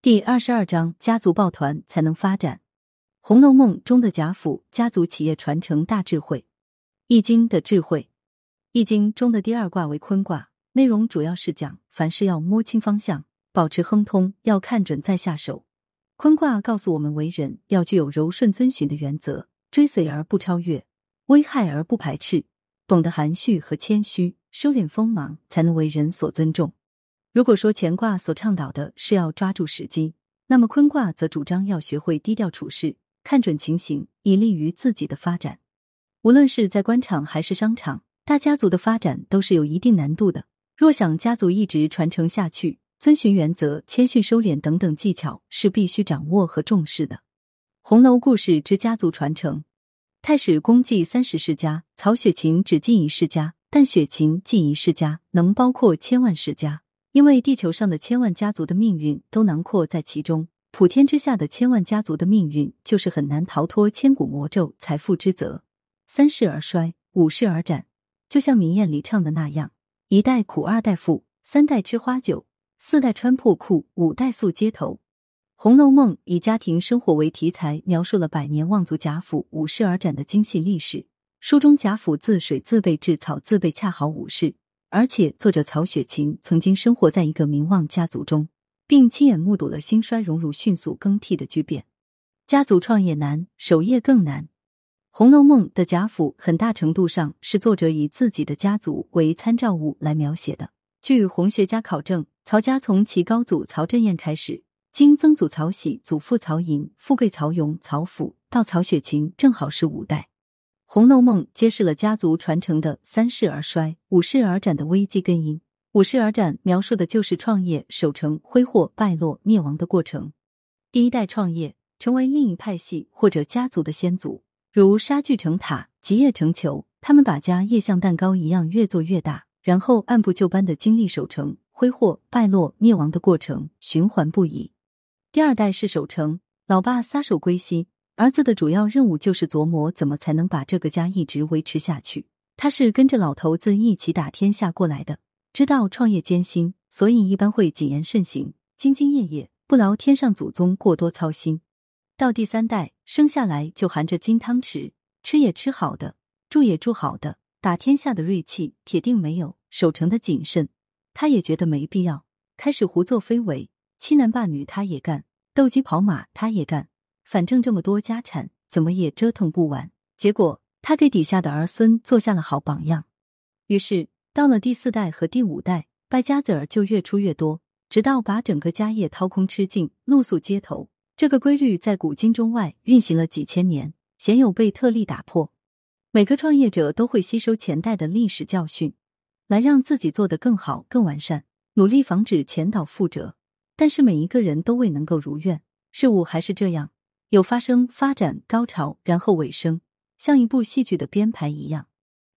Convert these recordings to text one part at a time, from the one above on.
第二十二章：家族抱团才能发展。《红楼梦》中的贾府家族企业传承大智慧，《易经》的智慧，《易经》中的第二卦为坤卦，内容主要是讲凡事要摸清方向，保持亨通，要看准再下手。坤卦告诉我们，为人要具有柔顺遵循的原则，追随而不超越，危害而不排斥，懂得含蓄和谦虚，收敛锋芒，才能为人所尊重。如果说乾卦所倡导的是要抓住时机，那么坤卦则主张要学会低调处事，看准情形，以利于自己的发展。无论是在官场还是商场，大家族的发展都是有一定难度的。若想家族一直传承下去，遵循原则、谦逊收敛等等技巧是必须掌握和重视的。红楼故事之家族传承，太史公记三十世家，曹雪芹只记一世家，但雪芹记一世家能包括千万世家。因为地球上的千万家族的命运都囊括在其中，普天之下的千万家族的命运就是很难逃脱千古魔咒财富之责。三世而衰，五世而斩，就像明艳里唱的那样：一代苦，二代富，三代吃花酒，四代穿破裤，五代宿街头。《红楼梦》以家庭生活为题材，描述了百年望族贾府五世而斩的精细历史。书中贾府自水自备至草自备，恰好五世。而且，作者曹雪芹曾经生活在一个名望家族中，并亲眼目睹了兴衰荣辱迅速更替的巨变。家族创业难，守业更难。《红楼梦》的贾府很大程度上是作者以自己的家族为参照物来描写的。据红学家考证，曹家从其高祖曹振彦开始，经曾祖曹玺、祖父曹寅、父辈曹雍、曹府，到曹雪芹，正好是五代。《红楼梦》揭示了家族传承的三世而衰、五世而斩的危机根因。五世而斩描述的就是创业守成、挥霍、败落、灭亡的过程。第一代创业成为另一派系或者家族的先祖，如沙聚成塔、集业成裘，他们把家业像蛋糕一样越做越大，然后按部就班的经历守成、挥霍、败落、灭亡的过程，循环不已。第二代是守成，老爸撒手归西。儿子的主要任务就是琢磨怎么才能把这个家一直维持下去。他是跟着老头子一起打天下过来的，知道创业艰辛，所以一般会谨言慎行、兢兢业业，不劳天上祖宗过多操心。到第三代生下来就含着金汤匙，吃也吃好的，住也住好的，打天下的锐气铁定没有，守城的谨慎，他也觉得没必要，开始胡作非为，欺男霸女他也干，斗鸡跑马他也干。反正这么多家产，怎么也折腾不完。结果他给底下的儿孙做下了好榜样。于是到了第四代和第五代，败家子儿就越出越多，直到把整个家业掏空吃尽，露宿街头。这个规律在古今中外运行了几千年，鲜有被特例打破。每个创业者都会吸收前代的历史教训，来让自己做得更好、更完善，努力防止前倒覆辙。但是每一个人都未能够如愿，事物还是这样。有发生、发展、高潮，然后尾声，像一部戏剧的编排一样。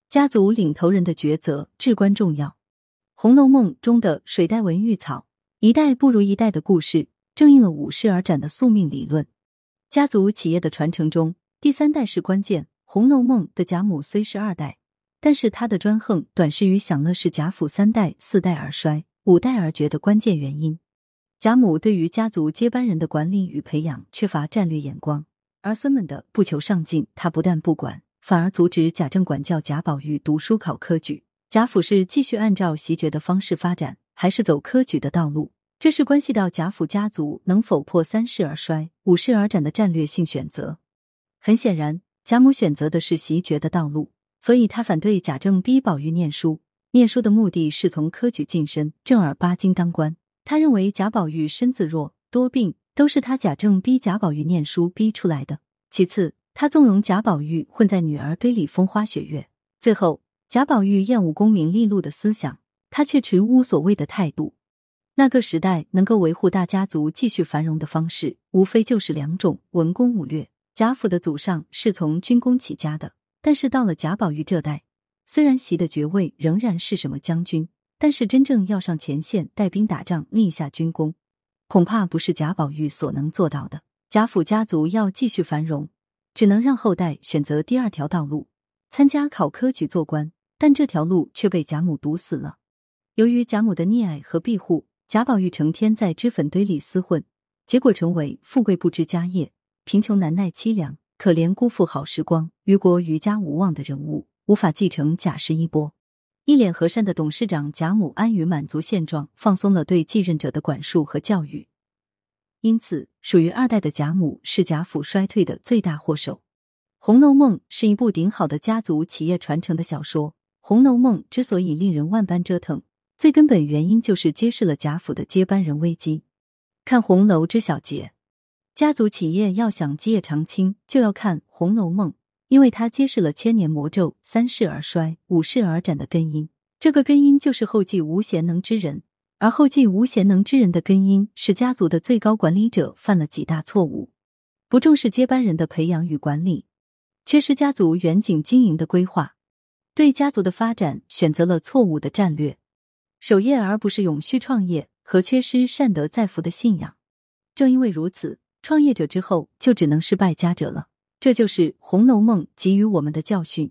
家族领头人的抉择至关重要。《红楼梦》中的水代文玉草，一代不如一代的故事，正应了五世而斩的宿命理论。家族企业的传承中，第三代是关键。《红楼梦》的贾母虽是二代，但是她的专横短视与享乐是贾府三代、四代而衰、五代而绝的关键原因。贾母对于家族接班人的管理与培养缺乏战略眼光，儿孙们的不求上进，他不但不管，反而阻止贾政管教贾宝玉读书考科举。贾府是继续按照袭爵的方式发展，还是走科举的道路？这是关系到贾府家族能否破三世而衰、五世而斩的战略性选择。很显然，贾母选择的是袭爵的道路，所以他反对贾政逼宝玉念书。念书的目的是从科举晋升，正儿八经当官。他认为贾宝玉身子弱多病，都是他贾政逼贾宝玉念书逼出来的。其次，他纵容贾宝玉混在女儿堆里风花雪月。最后，贾宝玉厌恶功名利禄的思想，他却持无所谓的态度。那个时代能够维护大家族继续繁荣的方式，无非就是两种：文攻武略。贾府的祖上是从军功起家的，但是到了贾宝玉这代，虽然袭的爵位仍然是什么将军。但是真正要上前线带兵打仗立下军功，恐怕不是贾宝玉所能做到的。贾府家族要继续繁荣，只能让后代选择第二条道路，参加考科举做官。但这条路却被贾母堵死了。由于贾母的溺爱和庇护，贾宝玉成天在脂粉堆里厮混，结果成为富贵不知家业、贫穷难耐凄凉、可怜辜负好时光、于国于家无望的人物，无法继承贾氏衣钵。一脸和善的董事长贾母安于满足现状，放松了对继任者的管束和教育，因此属于二代的贾母是贾府衰退的最大祸首。《红楼梦》是一部顶好的家族企业传承的小说。《红楼梦》之所以令人万般折腾，最根本原因就是揭示了贾府的接班人危机。看红楼知小节，家族企业要想基业长青，就要看《红楼梦》。因为它揭示了千年魔咒“三世而衰，五世而斩”的根因，这个根因就是后继无贤能之人，而后继无贤能之人的根因是家族的最高管理者犯了几大错误：不重视接班人的培养与管理，缺失家族远景经营的规划，对家族的发展选择了错误的战略，守业而不是永续创业，和缺失善德在福的信仰。正因为如此，创业者之后就只能是败家者了。这就是《红楼梦》给予我们的教训。